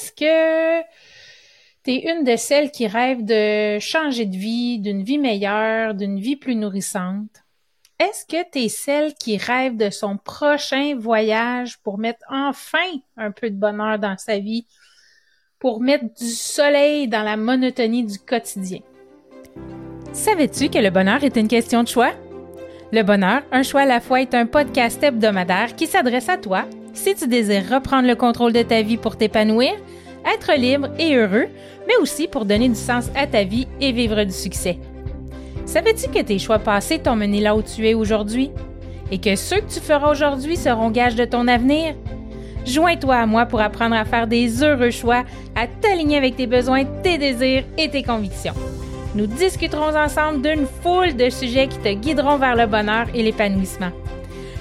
Est-ce que tu es une de celles qui rêvent de changer de vie, d'une vie meilleure, d'une vie plus nourrissante? Est-ce que tu es celle qui rêve de son prochain voyage pour mettre enfin un peu de bonheur dans sa vie, pour mettre du soleil dans la monotonie du quotidien? Savais-tu que le bonheur est une question de choix? Le bonheur, un choix à la fois est un podcast hebdomadaire qui s'adresse à toi si tu désires reprendre le contrôle de ta vie pour t'épanouir, être libre et heureux, mais aussi pour donner du sens à ta vie et vivre du succès. Savais-tu que tes choix passés t'ont mené là où tu es aujourd'hui? Et que ceux que tu feras aujourd'hui seront gages de ton avenir? Joins-toi à moi pour apprendre à faire des heureux choix, à t'aligner avec tes besoins, tes désirs et tes convictions. Nous discuterons ensemble d'une foule de sujets qui te guideront vers le bonheur et l'épanouissement.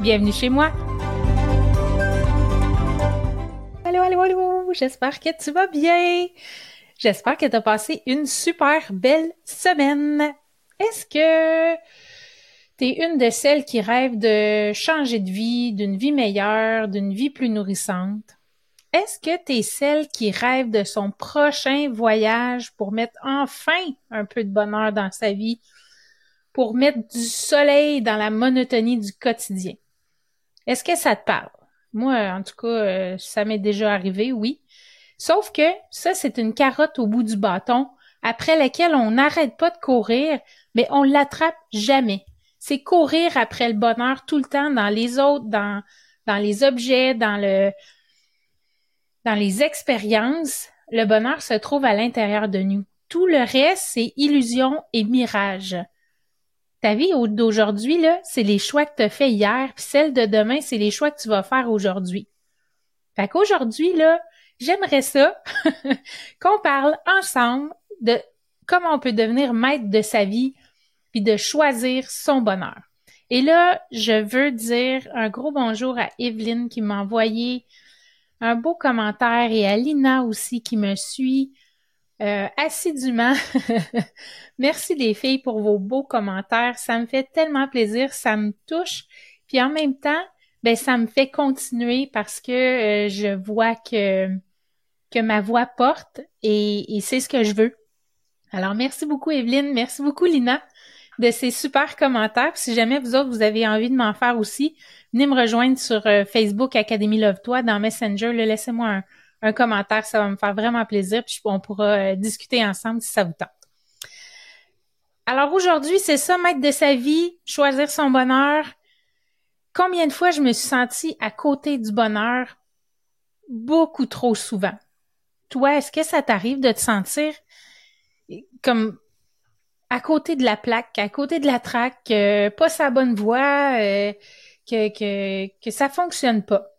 Bienvenue chez moi. Allô, allô, allô, j'espère que tu vas bien. J'espère que tu as passé une super belle semaine. Est-ce que tu es une de celles qui rêvent de changer de vie, d'une vie meilleure, d'une vie plus nourrissante? Est-ce que tu es celle qui rêve de son prochain voyage pour mettre enfin un peu de bonheur dans sa vie, pour mettre du soleil dans la monotonie du quotidien? Est-ce que ça te parle? Moi, en tout cas, euh, ça m'est déjà arrivé, oui. Sauf que ça, c'est une carotte au bout du bâton après laquelle on n'arrête pas de courir, mais on l'attrape jamais. C'est courir après le bonheur tout le temps dans les autres, dans, dans les objets, dans le, dans les expériences, le bonheur se trouve à l'intérieur de nous. Tout le reste, c'est illusion et mirage. Ta vie d'aujourd'hui, là, c'est les choix que tu as fait hier, puis celle de demain, c'est les choix que tu vas faire aujourd'hui. Fait qu'aujourd'hui, là, j'aimerais ça qu'on parle ensemble de comment on peut devenir maître de sa vie, puis de choisir son bonheur. Et là, je veux dire un gros bonjour à Evelyne qui m'a envoyé un beau commentaire et à Lina aussi qui me suit euh, assidûment. Merci les filles pour vos beaux commentaires. Ça me fait tellement plaisir, ça me touche. Puis en même temps, ben ça me fait continuer parce que euh, je vois que que ma voix porte et, et c'est ce que je veux. Alors merci beaucoup Evelyne, merci beaucoup Lina de ces super commentaires. si jamais vous autres vous avez envie de m'en faire aussi, venez me rejoindre sur euh, Facebook Académie Love Toi dans Messenger. Laissez-moi un, commentaire, ça va me faire vraiment plaisir. Puis on pourra euh, discuter ensemble si ça vous tente. Alors aujourd'hui, c'est ça, mettre de sa vie, choisir son bonheur. Combien de fois je me suis sentie à côté du bonheur? Beaucoup trop souvent. Toi, est-ce que ça t'arrive de te sentir comme à côté de la plaque, à côté de la traque, euh, pas sa bonne voie, euh, que, que, que ça fonctionne pas?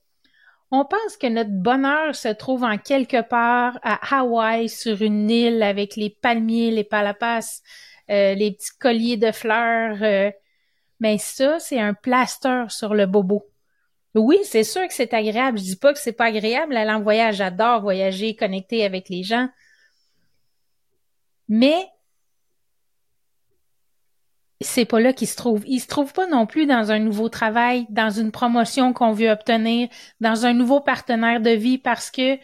On pense que notre bonheur se trouve en quelque part à Hawaï, sur une île avec les palmiers, les palapas, euh, les petits colliers de fleurs. mais ça, c'est un plaster sur le bobo. Oui, c'est sûr que c'est agréable. Je dis pas que c'est pas agréable aller en voyage. J'adore voyager, connecter avec les gens. Mais c'est pas là qu'il se trouve. Il se trouve pas non plus dans un nouveau travail, dans une promotion qu'on veut obtenir, dans un nouveau partenaire de vie parce que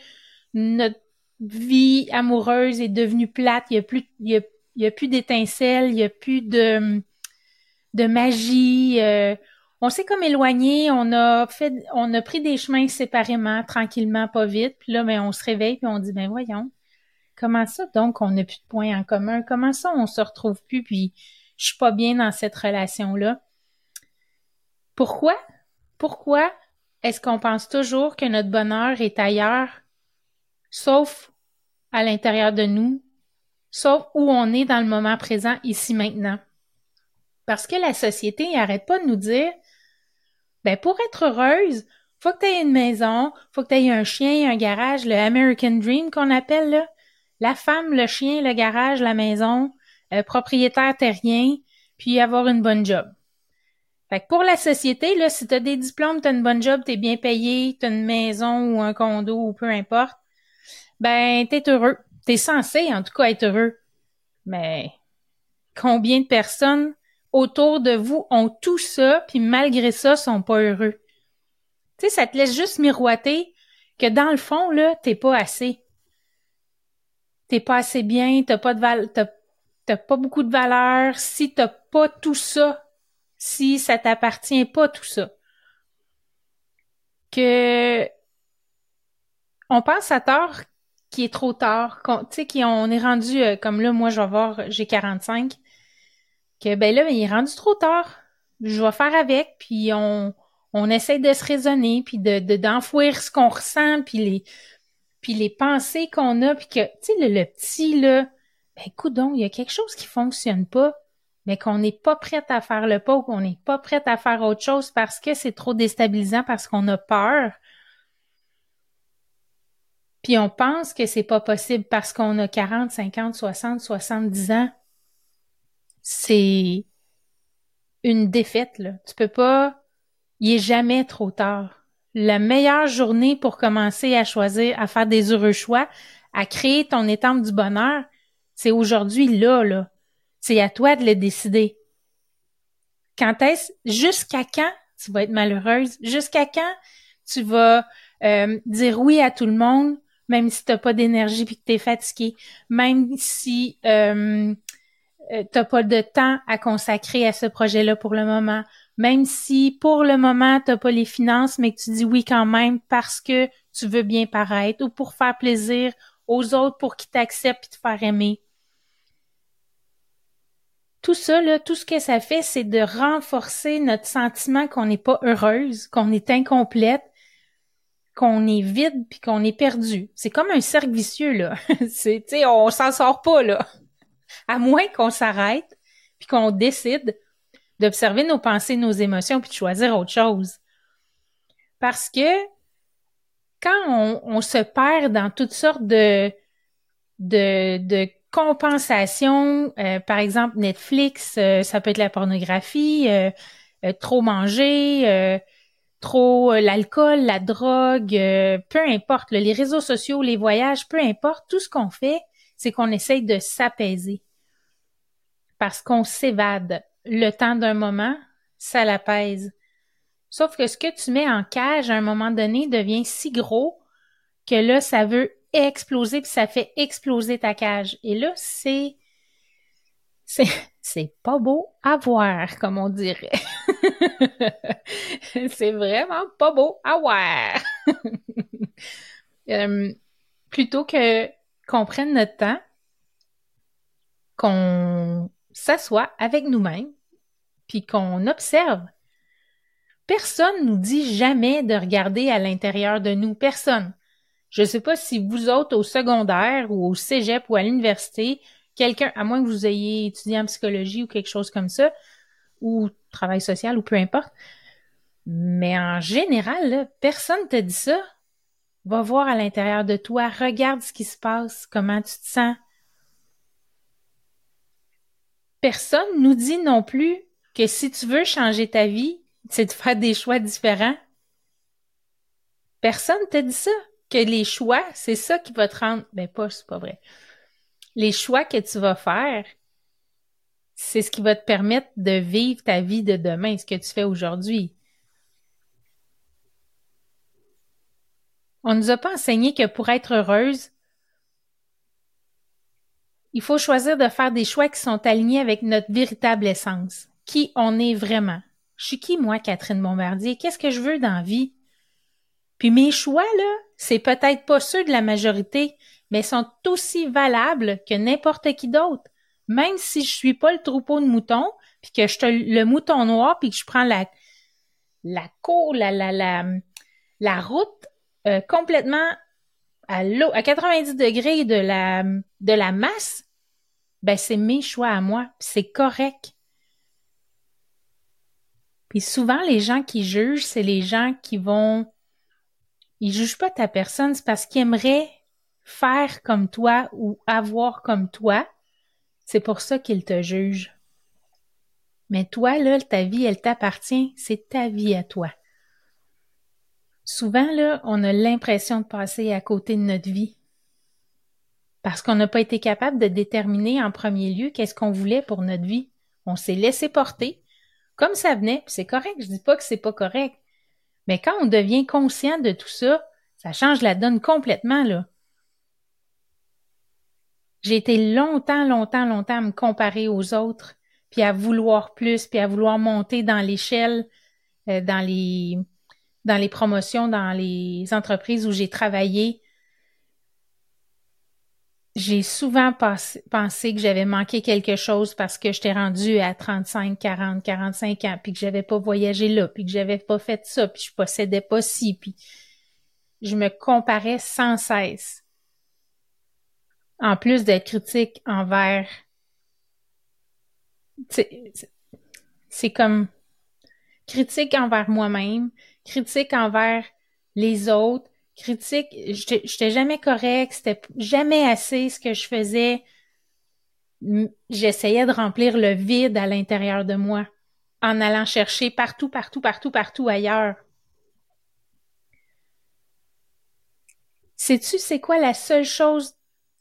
notre vie amoureuse est devenue plate. Il y a plus, il y a, plus d'étincelles, il y a plus de, de magie. Euh, on s'est comme éloigné, on a fait, on a pris des chemins séparément, tranquillement, pas vite. Puis là, ben, on se réveille puis on dit, ben voyons, comment ça? Donc on n'a plus de points en commun? Comment ça on se retrouve plus? Puis je suis pas bien dans cette relation-là. Pourquoi? Pourquoi est-ce qu'on pense toujours que notre bonheur est ailleurs, sauf à l'intérieur de nous, sauf où on est dans le moment présent, ici maintenant? Parce que la société n'arrête pas de nous dire, ben, pour être heureuse, faut que tu aies une maison, faut que tu aies un chien, un garage, le American Dream qu'on appelle là. La femme, le chien, le garage, la maison, euh, propriétaire terrien, puis avoir une bonne job. Fait que pour la société, là, si t'as des diplômes, t'as une bonne job, t'es bien payé, t'as une maison ou un condo ou peu importe, ben t'es heureux. T'es censé, en tout cas, être heureux. Mais combien de personnes autour de vous ont tout ça, puis malgré ça, sont pas heureux? Tu sais, ça te laisse juste miroiter que dans le fond, là, t'es pas assez. T'es pas assez bien, t'as pas de val t'as pas beaucoup de valeur si t'as pas tout ça si ça t'appartient pas tout ça. Que on pense à tort qu'il est trop tard, tu sais qu'on est rendu euh, comme là moi je vais voir j'ai 45 que ben là il est rendu trop tard. Je vais faire avec puis on on essaie de se raisonner puis de d'enfouir ce qu'on ressent puis les puis les pensées qu'on a puis que tu sais le, le, petit là ben écoute donc il y a quelque chose qui fonctionne pas mais qu'on n'est pas prête à faire le pas ou qu'on n'est pas prête à faire autre chose parce que c'est trop déstabilisant, parce qu'on a peur. Puis on pense que c'est pas possible parce qu'on a 40, 50, 60, 70 ans. C'est une défaite, là. Tu peux pas, il est jamais trop tard. La meilleure journée pour commencer à choisir, à faire des heureux choix, à créer ton étampe du bonheur, c'est aujourd'hui, là, là. C'est à toi de le décider. Quand est-ce, jusqu'à quand tu vas être malheureuse? Jusqu'à quand tu vas euh, dire oui à tout le monde, même si t'as pas d'énergie puis que t'es fatigué, même si euh, euh, t'as pas de temps à consacrer à ce projet-là pour le moment, même si pour le moment t'as pas les finances, mais que tu dis oui quand même parce que tu veux bien paraître ou pour faire plaisir aux autres pour qu'ils t'acceptent et te faire aimer tout ça, tout ce que ça fait, c'est de renforcer notre sentiment qu'on n'est pas heureuse, qu'on est incomplète, qu'on est vide puis qu'on est perdu. C'est comme un cercle vicieux, là. c'est, tu sais, on s'en sort pas, là. À moins qu'on s'arrête puis qu'on décide d'observer nos pensées, nos émotions puis de choisir autre chose. Parce que quand on, se perd dans toutes sortes de, de compensation, euh, par exemple Netflix, euh, ça peut être la pornographie, euh, trop manger, trop l'alcool, la drogue, peu importe, les réseaux sociaux, les voyages, peu importe, tout ce qu'on fait, c'est qu'on essaye de s'apaiser. Parce qu'on s'évade. Le temps d'un moment, ça l'apaise. Sauf que ce que tu mets en cage à un moment donné devient si gros que là, ça veut exploser puis ça fait exploser ta cage. Et là, c'est c'est pas beau à voir, comme on dirait. c'est vraiment pas beau à voir. Euh, plutôt que qu'on prenne notre temps, qu'on s'assoit avec nous-mêmes, puis qu'on observe. Personne nous dit jamais de regarder à l'intérieur de nous. Personne. Je ne sais pas si vous autres au secondaire ou au cégep ou à l'université, quelqu'un, à moins que vous ayez étudié en psychologie ou quelque chose comme ça, ou travail social ou peu importe, mais en général, personne te dit ça. Va voir à l'intérieur de toi, regarde ce qui se passe, comment tu te sens. Personne nous dit non plus que si tu veux changer ta vie, c'est de faire des choix différents. Personne te dit ça les choix, c'est ça qui va te rendre. Ben pas, c'est pas vrai. Les choix que tu vas faire, c'est ce qui va te permettre de vivre ta vie de demain, ce que tu fais aujourd'hui. On nous a pas enseigné que pour être heureuse, il faut choisir de faire des choix qui sont alignés avec notre véritable essence, qui on est vraiment. Je suis qui, moi, Catherine Bombardier? Qu'est-ce que je veux dans la vie? Puis mes choix, là, c'est peut-être pas ceux de la majorité, mais sont aussi valables que n'importe qui d'autre. Même si je suis pas le troupeau de moutons, puis que je te le mouton noir, puis que je prends la la cour, la la la, route euh, complètement à l'eau, à 90 degrés de la de la masse, ben c'est mes choix à moi, c'est correct. Puis souvent les gens qui jugent, c'est les gens qui vont il juge pas ta personne, c'est parce qu'il aimerait faire comme toi ou avoir comme toi. C'est pour ça qu'il te juge. Mais toi, là, ta vie, elle t'appartient, c'est ta vie à toi. Souvent, là, on a l'impression de passer à côté de notre vie. Parce qu'on n'a pas été capable de déterminer en premier lieu qu'est-ce qu'on voulait pour notre vie. On s'est laissé porter. Comme ça venait, c'est correct, je dis pas que c'est pas correct. Mais quand on devient conscient de tout ça, ça change la donne complètement, là. J'ai été longtemps, longtemps, longtemps à me comparer aux autres, puis à vouloir plus, puis à vouloir monter dans l'échelle, euh, dans les dans les promotions, dans les entreprises où j'ai travaillé. J'ai souvent pensé que j'avais manqué quelque chose parce que j'étais rendue à 35, 40, 45 ans, puis que j'avais pas voyagé là, puis que j'avais pas fait ça, puis je possédais pas ci, puis je me comparais sans cesse. En plus d'être critique envers... C'est comme critique envers moi-même, critique envers les autres, critique, j'étais jamais correct, c'était jamais assez ce que je faisais. J'essayais de remplir le vide à l'intérieur de moi en allant chercher partout, partout, partout, partout ailleurs. Sais-tu c'est quoi la seule chose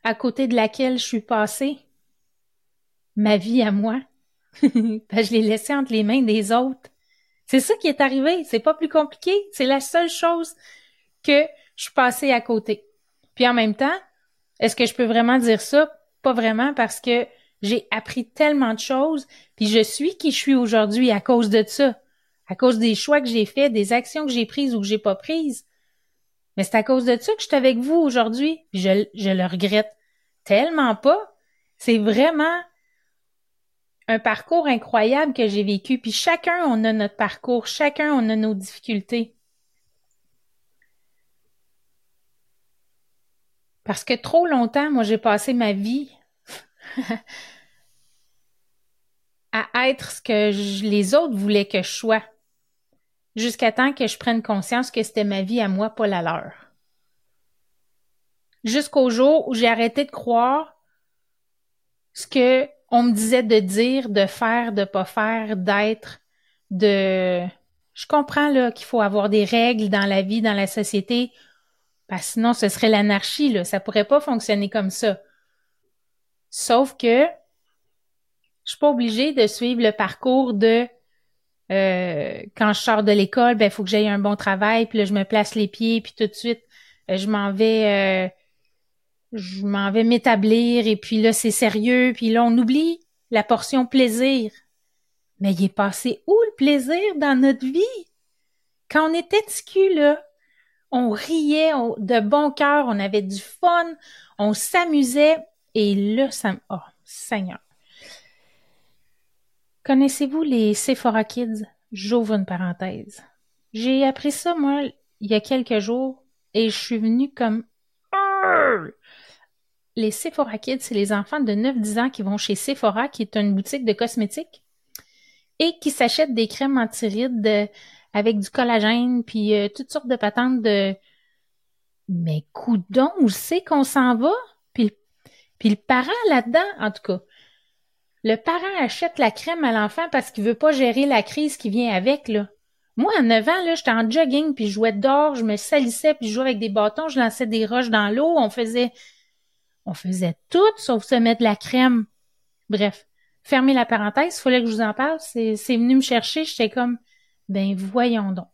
à côté de laquelle je suis passée? Ma vie à moi. je l'ai laissée entre les mains des autres. C'est ça qui est arrivé. C'est pas plus compliqué. C'est la seule chose que je suis passée à côté. Puis en même temps, est-ce que je peux vraiment dire ça? Pas vraiment parce que j'ai appris tellement de choses, puis je suis qui je suis aujourd'hui à cause de ça, à cause des choix que j'ai faits, des actions que j'ai prises ou que j'ai pas prises. Mais c'est à cause de ça que je suis avec vous aujourd'hui. Je, je le regrette tellement pas. C'est vraiment un parcours incroyable que j'ai vécu. Puis chacun, on a notre parcours, chacun, on a nos difficultés. Parce que trop longtemps, moi, j'ai passé ma vie à être ce que les autres voulaient que je sois jusqu'à temps que je prenne conscience que c'était ma vie à moi, pas la leur. Jusqu'au jour où j'ai arrêté de croire ce que on me disait de dire, de faire, de pas faire, d'être, de je comprends là qu'il faut avoir des règles dans la vie, dans la société, parce sinon ce serait l'anarchie là, ça pourrait pas fonctionner comme ça. Sauf que je suis pas obligée de suivre le parcours de euh, quand je sors de l'école, ben faut que j'aille un bon travail, puis là je me place les pieds, puis tout de suite euh, je m'en vais, euh, je m'en vais m'établir, et puis là c'est sérieux, puis là on oublie la portion plaisir. Mais il est passé où le plaisir dans notre vie? Quand on était ticu, là, on riait de bon cœur, on avait du fun, on s'amusait, et là, ça. Oh, Seigneur. Connaissez-vous les Sephora Kids? J'ouvre une parenthèse. J'ai appris ça, moi, il y a quelques jours, et je suis venue comme... Les Sephora Kids, c'est les enfants de 9-10 ans qui vont chez Sephora, qui est une boutique de cosmétiques, et qui s'achètent des crèmes antirides avec du collagène, puis euh, toutes sortes de patentes de... Mais coudon, où c'est qu'on s'en va? Puis, le parent là-dedans, en tout cas, le parent achète la crème à l'enfant parce qu'il veut pas gérer la crise qui vient avec, là. Moi, à 9 ans, là, j'étais en jogging, puis je jouais dehors, je me salissais, puis je jouais avec des bâtons, je lançais des roches dans l'eau, on faisait... On faisait tout sauf se mettre de la crème. Bref, fermez la parenthèse, il fallait que je vous en parle, c'est venu me chercher, j'étais comme, ben voyons donc.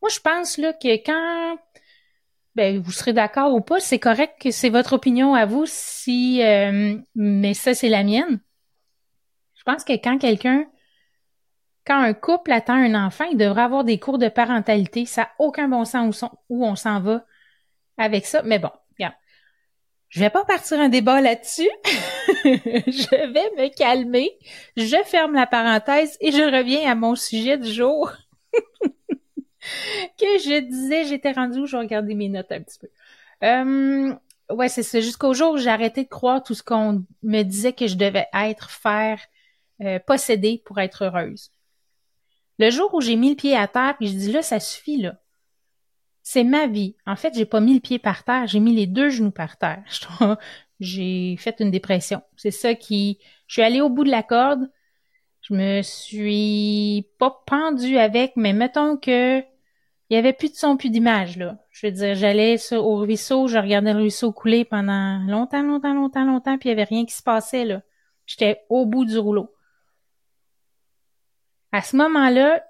Moi, je pense, là, que quand ben, vous serez d'accord ou pas, c'est correct que c'est votre opinion à vous si euh, mais ça c'est la mienne. Je pense que quand quelqu'un, quand un couple attend un enfant, il devrait avoir des cours de parentalité. Ça n'a aucun bon sens où, on s'en va avec ça. Mais bon. Je vais pas partir un débat là-dessus. je vais me calmer. Je ferme la parenthèse et je reviens à mon sujet du jour. que je disais, j'étais rendue où? Je regardais mes notes un petit peu. Euh, ouais, c'est ça. Jusqu'au jour où j'ai arrêté de croire tout ce qu'on me disait que je devais être, faire, euh, posséder pour être heureuse. Le jour où j'ai mis le pied à terre, puis je dis là, ça suffit là. C'est ma vie. En fait, j'ai pas mis le pied par terre, j'ai mis les deux genoux par terre. J'ai fait une dépression. C'est ça qui... Je suis allée au bout de la corde. Je me suis pas pendue avec, mais mettons que il y avait plus de son, plus d'image, là. Je veux dire, j'allais au ruisseau, je regardais le ruisseau couler pendant longtemps, longtemps, longtemps, longtemps, puis il y avait rien qui se passait, là. J'étais au bout du rouleau. À ce moment-là,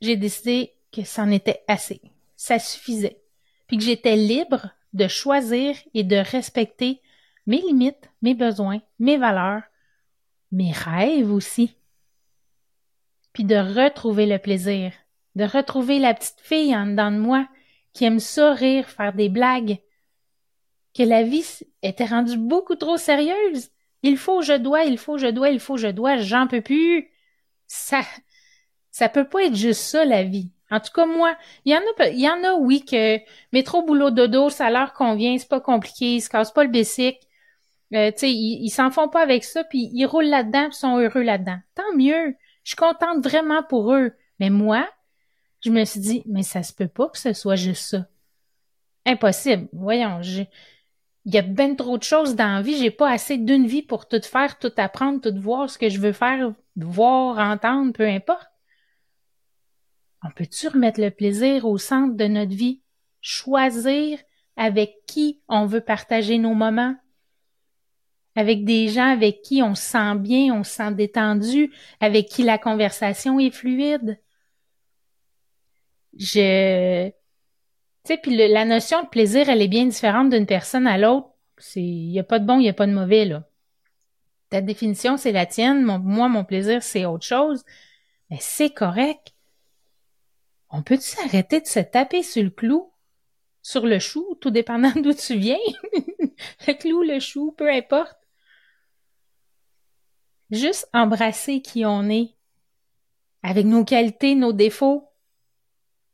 j'ai décidé que c'en était assez. Ça suffisait. Puis que j'étais libre de choisir et de respecter mes limites, mes besoins, mes valeurs, mes rêves aussi. Puis de retrouver le plaisir, de retrouver la petite fille en dedans de moi qui aime ça rire, faire des blagues, que la vie était rendue beaucoup trop sérieuse. Il faut, je dois, il faut, je dois, il faut, je dois, j'en peux plus. Ça, ça peut pas être juste ça, la vie. En tout cas, moi, il y en a, il y en a, oui, que métro, boulot, dodo, ça leur convient, c'est pas compliqué, ils se cassent pas le bessic. Euh, tu sais, ils s'en font pas avec ça, puis ils roulent là-dedans, puis sont heureux là-dedans. Tant mieux. Je suis contente vraiment pour eux. Mais moi, je me suis dit, mais ça se peut pas que ce soit juste ça. Impossible. Voyons, il y a ben trop de choses dans la vie. J'ai pas assez d'une vie pour tout faire, tout apprendre, tout voir ce que je veux faire, voir, entendre, peu importe. On peut-tu remettre le plaisir au centre de notre vie? Choisir avec qui on veut partager nos moments? Avec des gens avec qui on se sent bien, on se sent détendu, avec qui la conversation est fluide? Je, tu sais, puis la notion de plaisir, elle est bien différente d'une personne à l'autre. Il y a pas de bon, il y a pas de mauvais, là. Ta définition, c'est la tienne. moi, mon plaisir, c'est autre chose. Mais c'est correct. On peut-tu s'arrêter de se taper sur le clou, sur le chou, tout dépendant d'où tu viens? le clou, le chou, peu importe. Juste embrasser qui on est, avec nos qualités, nos défauts.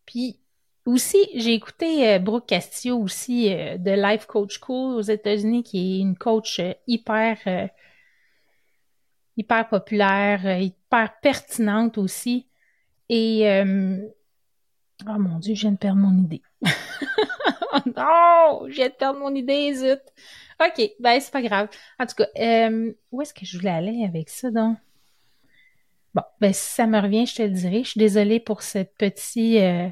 Puis aussi, j'ai écouté euh, Brooke Castillo aussi euh, de Life Coach School aux États-Unis, qui est une coach euh, hyper hyper populaire, hyper pertinente aussi. Et Oh mon Dieu, je viens de perdre mon idée. oh non, je viens de perdre mon idée, zut. OK, ben c'est pas grave. En tout cas, euh, où est-ce que je voulais aller avec ça donc? Bon, ben si ça me revient, je te le dirai. Je suis désolée pour cette petite euh,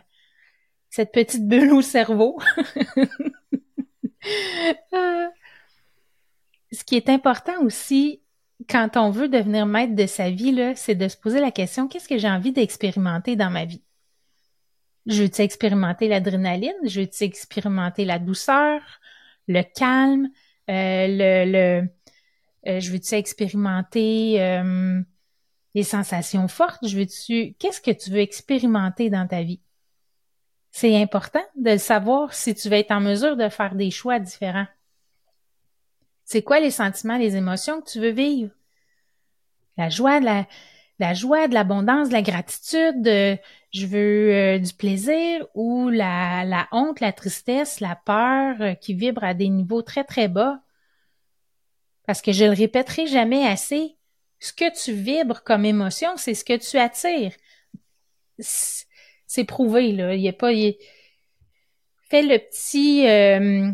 cette petite bulle au cerveau. Euh, ce qui est important aussi quand on veut devenir maître de sa vie, c'est de se poser la question qu'est-ce que j'ai envie d'expérimenter dans ma vie? Je veux-tu expérimenter l'adrénaline? Je veux-tu expérimenter la douceur, le calme, euh, le, le euh, je veux-tu expérimenter euh, les sensations fortes? Je veux-tu qu'est-ce que tu veux expérimenter dans ta vie? C'est important de savoir si tu vas être en mesure de faire des choix différents. C'est quoi les sentiments, les émotions que tu veux vivre? La joie, la, la joie, de l'abondance, de la gratitude, je veux euh, du plaisir ou la, la honte, la tristesse, la peur euh, qui vibre à des niveaux très très bas. Parce que je le répéterai jamais assez, ce que tu vibres comme émotion, c'est ce que tu attires. C'est prouvé, là. Il y a pas. Fais le petit euh,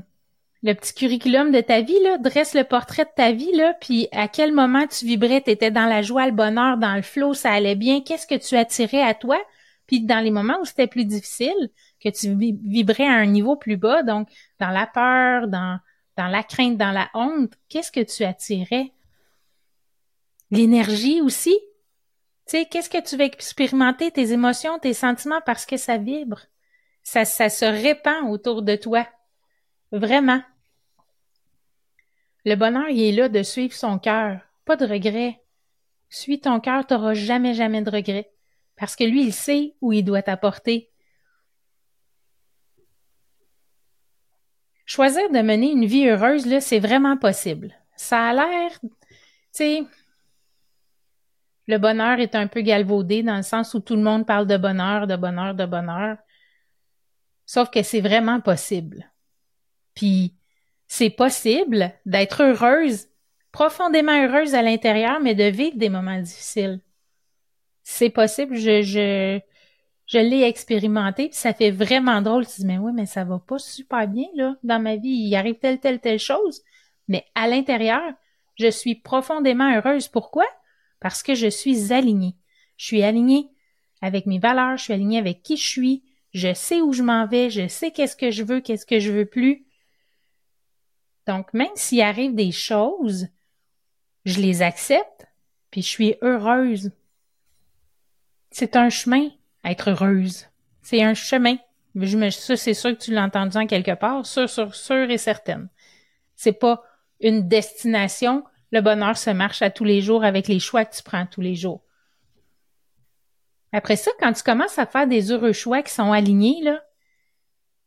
le petit curriculum de ta vie, là, dresse le portrait de ta vie, là, puis à quel moment tu vibrais, tu étais dans la joie, le bonheur, dans le flot, ça allait bien, qu'est-ce que tu attirais à toi, puis dans les moments où c'était plus difficile, que tu vibrais à un niveau plus bas, donc dans la peur, dans, dans la crainte, dans la honte, qu'est-ce que tu attirais? L'énergie aussi? Tu sais, qu'est-ce que tu veux expérimenter, tes émotions, tes sentiments, parce que ça vibre. Ça, ça se répand autour de toi. Vraiment. Le bonheur, il est là de suivre son cœur. Pas de regret. Suis ton cœur, t'auras jamais, jamais de regret. Parce que lui, il sait où il doit t'apporter. Choisir de mener une vie heureuse, là, c'est vraiment possible. Ça a l'air, tu sais, le bonheur est un peu galvaudé dans le sens où tout le monde parle de bonheur, de bonheur, de bonheur. Sauf que c'est vraiment possible. Puis c'est possible d'être heureuse, profondément heureuse à l'intérieur, mais de vivre des moments difficiles. C'est possible. Je, je, je l'ai expérimenté, puis ça fait vraiment drôle. Tu dis, mais oui, mais ça va pas super bien, là. Dans ma vie, il arrive telle, telle, telle chose. Mais à l'intérieur, je suis profondément heureuse. Pourquoi? Parce que je suis alignée. Je suis alignée avec mes valeurs, je suis alignée avec qui je suis, je sais où je m'en vais, je sais qu'est-ce que je veux, qu'est-ce que je veux plus. Donc, même s'il arrive des choses, je les accepte, puis je suis heureuse. C'est un chemin être heureuse. C'est un chemin. Je me, ça, c'est sûr que tu l'as entendu en quelque part, sûr, sûr, sûr et certaine. C'est pas une destination. Le bonheur se marche à tous les jours avec les choix que tu prends tous les jours. Après ça, quand tu commences à faire des heureux choix qui sont alignés, là,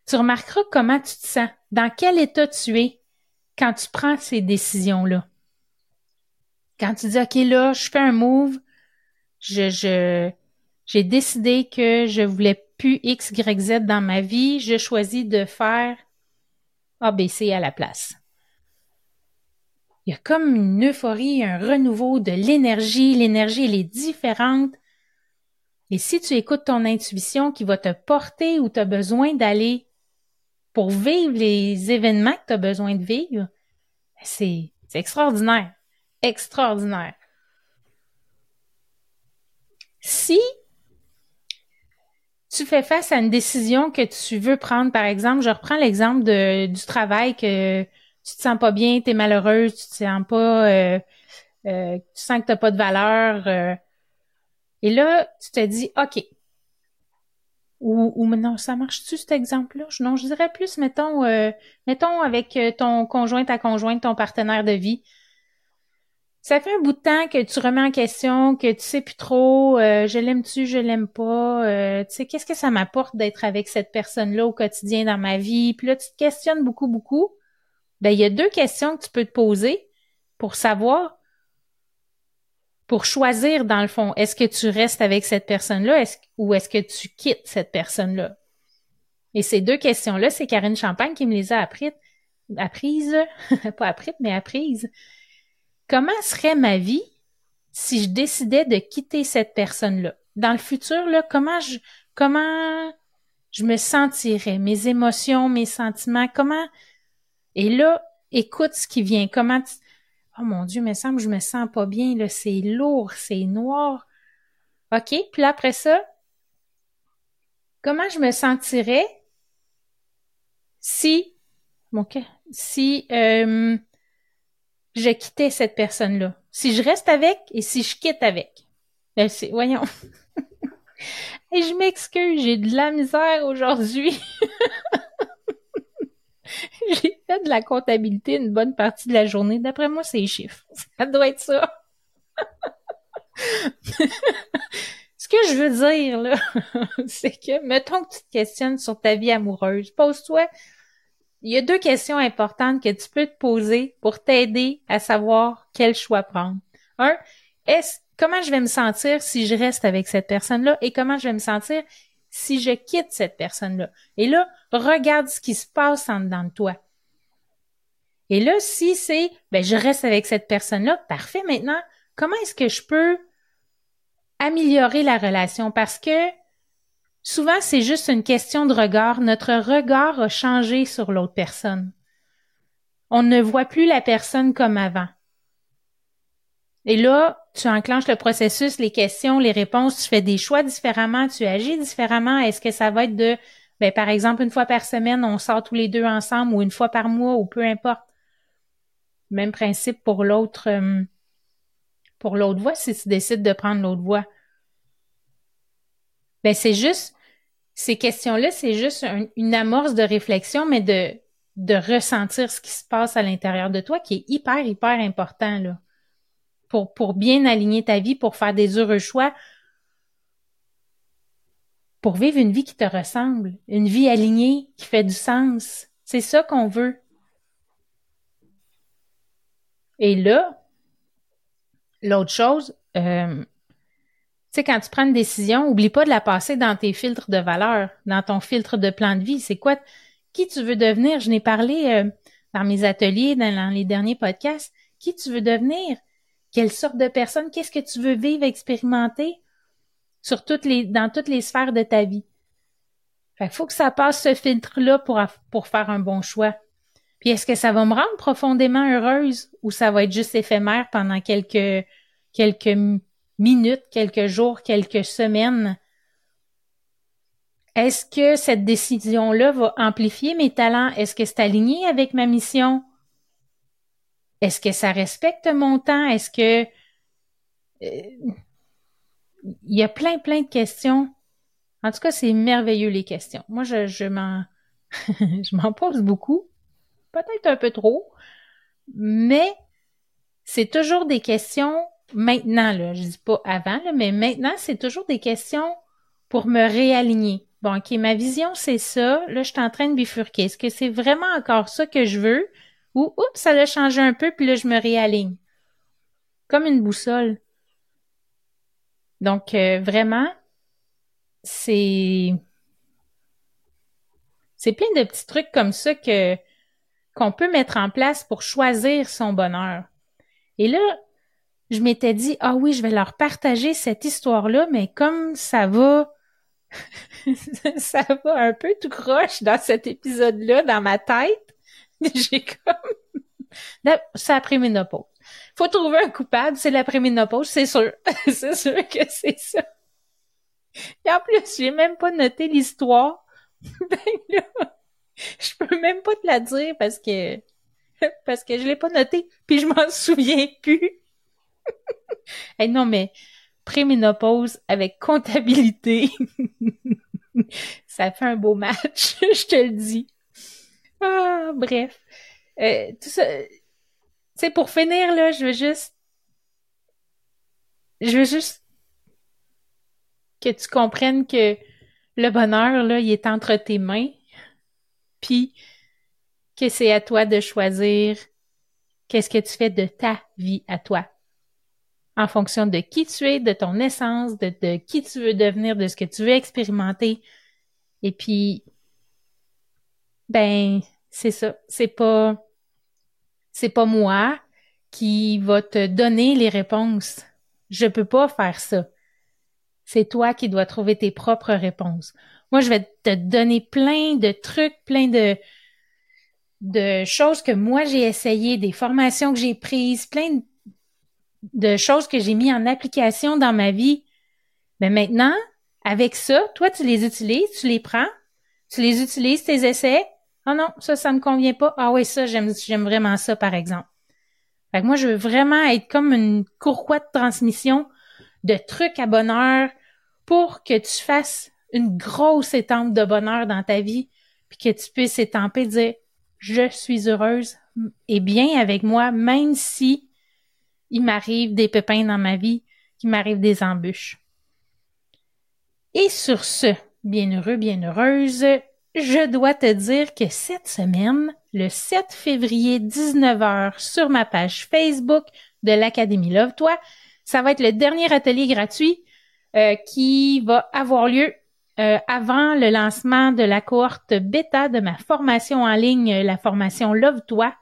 tu remarqueras comment tu te sens, dans quel état tu es quand tu prends ces décisions-là. Quand tu dis, OK, là, je fais un move, je, je, j'ai décidé que je voulais plus X, Y, Z dans ma vie. Je choisis de faire ABC à la place. Il y a comme une euphorie, un renouveau de l'énergie. L'énergie, elle est différente. Et si tu écoutes ton intuition qui va te porter où tu as besoin d'aller pour vivre les événements que tu as besoin de vivre, c'est extraordinaire. Extraordinaire. Si tu fais face à une décision que tu veux prendre, par exemple, je reprends l'exemple du travail que tu te sens pas bien, tu es malheureuse, tu te sens pas, euh, euh, tu sens que tu pas de valeur. Euh, et là, tu te dis, OK. Ou, ou non, ça marche-tu cet exemple-là? Non, je dirais plus, mettons, mettons avec ton conjoint, ta conjointe, ton partenaire de vie ça fait un bout de temps que tu remets en question, que tu sais plus trop, euh, je l'aime-tu, je l'aime pas, euh, tu sais, qu'est-ce que ça m'apporte d'être avec cette personne-là au quotidien dans ma vie, puis là, tu te questionnes beaucoup, beaucoup. Ben, il y a deux questions que tu peux te poser pour savoir, pour choisir, dans le fond, est-ce que tu restes avec cette personne-là ou est-ce que tu quittes cette personne-là? Et ces deux questions-là, c'est Karine Champagne qui me les a apprises, apprises, pas apprises, mais apprises comment serait ma vie si je décidais de quitter cette personne-là? Dans le futur, là, comment je, comment je me sentirais, mes émotions, mes sentiments, comment, et là, écoute ce qui vient, comment oh mon Dieu, me semble je me sens pas bien, là, c'est lourd, c'est noir. OK, puis après ça, comment je me sentirais si, OK, si, euh, je quittais cette personne-là? Si je reste avec et si je quitte avec? Ben, c'est, voyons. et je m'excuse, j'ai de la misère aujourd'hui. j'ai fait de la comptabilité une bonne partie de la journée. D'après moi, c'est les chiffres. Ça doit être ça. Ce que je veux dire, là, c'est que, mettons que tu te questionnes sur ta vie amoureuse. Pose-toi il y a deux questions importantes que tu peux te poser pour t'aider à savoir quel choix prendre. Un, est-ce comment je vais me sentir si je reste avec cette personne-là et comment je vais me sentir si je quitte cette personne-là? Et là, regarde ce qui se passe en dedans de toi. Et là, si c'est, ben, je reste avec cette personne-là, parfait. Maintenant, comment est-ce que je peux améliorer la relation? Parce que Souvent, c'est juste une question de regard. Notre regard a changé sur l'autre personne. On ne voit plus la personne comme avant. Et là, tu enclenches le processus, les questions, les réponses, tu fais des choix différemment, tu agis différemment. Est-ce que ça va être de, ben, par exemple, une fois par semaine, on sort tous les deux ensemble ou une fois par mois ou peu importe. Même principe pour l'autre, euh, pour l'autre voie si tu décides de prendre l'autre voie. Ben, c'est juste, ces questions-là, c'est juste une amorce de réflexion, mais de, de ressentir ce qui se passe à l'intérieur de toi qui est hyper, hyper important, là. Pour, pour bien aligner ta vie, pour faire des heureux choix, pour vivre une vie qui te ressemble, une vie alignée, qui fait du sens. C'est ça qu'on veut. Et là, l'autre chose, euh, tu sais, quand tu prends une décision, oublie pas de la passer dans tes filtres de valeur, dans ton filtre de plan de vie. C'est quoi, qui tu veux devenir? Je n'ai parlé euh, dans mes ateliers, dans, les derniers podcasts. Qui tu veux devenir? Quelle sorte de personne? Qu'est-ce que tu veux vivre, expérimenter? Sur toutes les, dans toutes les sphères de ta vie. Fait faut que ça passe ce filtre-là pour, pour faire un bon choix. Puis est-ce que ça va me rendre profondément heureuse ou ça va être juste éphémère pendant quelques, quelques minutes, quelques jours, quelques semaines? Est-ce que cette décision-là va amplifier mes talents? Est-ce que c'est aligné avec ma mission? Est-ce que ça respecte mon temps? Est-ce que... Euh, il y a plein, plein de questions. En tout cas, c'est merveilleux les questions. Moi, je, m'en je m'en pose beaucoup. Peut-être un peu trop. Mais c'est toujours des questions maintenant, là. Je dis pas avant, là, mais maintenant, c'est toujours des questions pour me réaligner. Bon, OK, ma vision, c'est ça. Là, je suis en train de bifurquer. Est-ce que c'est vraiment encore ça que je veux? Ou, oups, ça a changé un peu, puis là, je me réaligne. Comme une boussole. Donc, euh, vraiment, c'est... C'est plein de petits trucs comme ça que qu'on peut mettre en place pour choisir son bonheur. Et là, je m'étais dit, ah oui, je vais leur partager cette histoire-là, mais comme ça va ça va un peu tout croche dans cet épisode-là, dans ma tête. J'ai comme... C'est après-ménopause. Faut trouver un coupable, c'est l'après-ménopause, c'est sûr. c'est sûr que c'est ça. Et en plus, j'ai même pas noté l'histoire. ben là, je peux même pas te la dire parce que parce que je l'ai pas noté, puis je m'en souviens plus. hey, non, mais préménopause avec comptabilité. ça fait un beau match, je te le dis. Ah, bref. Euh, tout ça. Tu pour finir, là, je veux juste. Je veux juste que tu comprennes que le bonheur, là, il est entre tes mains. Puis que c'est à toi de choisir qu'est-ce que tu fais de ta vie à toi en fonction de qui tu es, de ton essence, de, de qui tu veux devenir, de ce que tu veux expérimenter. Et puis, ben, c'est ça. C'est pas, c'est pas moi qui va te donner les réponses. Je peux pas faire ça. C'est toi qui dois trouver tes propres réponses. Moi, je vais te donner plein de trucs, plein de, de choses que moi j'ai essayé, des formations que j'ai prises, plein de de choses que j'ai mis en application dans ma vie. Mais maintenant, avec ça, toi, tu les utilises, tu les prends, tu les utilises, tes essais. Ah non, ça, ça me convient pas. Ah oui, ça, j'aime, j'aime vraiment ça, par exemple. Fait que moi, je veux vraiment être comme une courroie de transmission de trucs à bonheur pour que tu fasses une grosse étampe de bonheur dans ta vie, puis que tu puisses étamper, dire, je suis heureuse et bien avec moi, même si il m'arrive des pépins dans ma vie, qu'il m'arrive des embûches. Et sur ce, bienheureux, bienheureuse, je dois te dire que cette semaine, le 7 février 19h sur ma page Facebook de l'Académie Love-toi, ça va être le dernier atelier gratuit euh, qui va avoir lieu euh, avant le lancement de la cohorte bêta de ma formation en ligne, la formation Love-toi,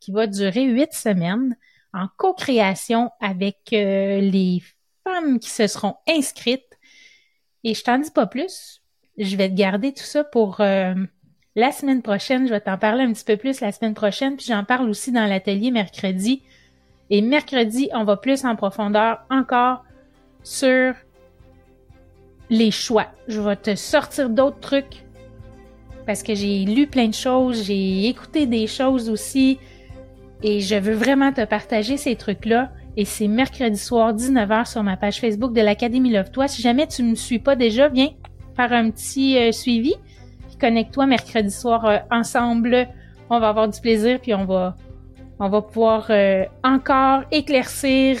qui va durer huit semaines en co-création avec euh, les femmes qui se seront inscrites. Et je t'en dis pas plus. Je vais te garder tout ça pour euh, la semaine prochaine. Je vais t'en parler un petit peu plus la semaine prochaine. Puis j'en parle aussi dans l'atelier mercredi. Et mercredi, on va plus en profondeur encore sur les choix. Je vais te sortir d'autres trucs parce que j'ai lu plein de choses, j'ai écouté des choses aussi. Et je veux vraiment te partager ces trucs-là. Et c'est mercredi soir, 19h, sur ma page Facebook de l'Académie Love-toi. Si jamais tu ne me suis pas déjà, viens un petit euh, suivi. connecte-toi mercredi soir euh, ensemble. On va avoir du plaisir, puis on va, on va pouvoir euh, encore éclaircir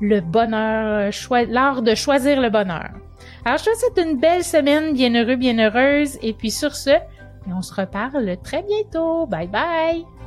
le bonheur, l'art de choisir le bonheur. Alors, je te souhaite une belle semaine, bien heureux, bien heureuse. Et puis sur ce, on se reparle très bientôt. Bye bye!